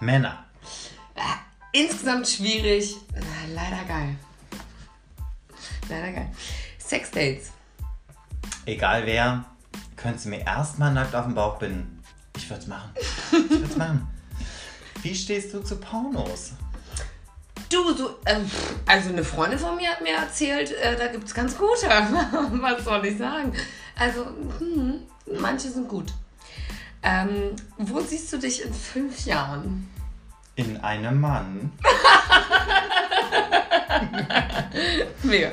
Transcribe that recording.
Männer. Insgesamt schwierig. Leider geil. Leider geil. Sexdates. Egal wer, könntest du mir erstmal nackt auf den Bauch binden. Ich würde es machen. Ich würde es machen. Wie stehst du zu Pornos? Du, so, ähm, also eine Freundin von mir hat mir erzählt, äh, da gibt es ganz gute. Was soll ich sagen? Also, hm, manche sind gut. Ähm, wo siehst du dich in fünf Jahren? In einem Mann. Mega.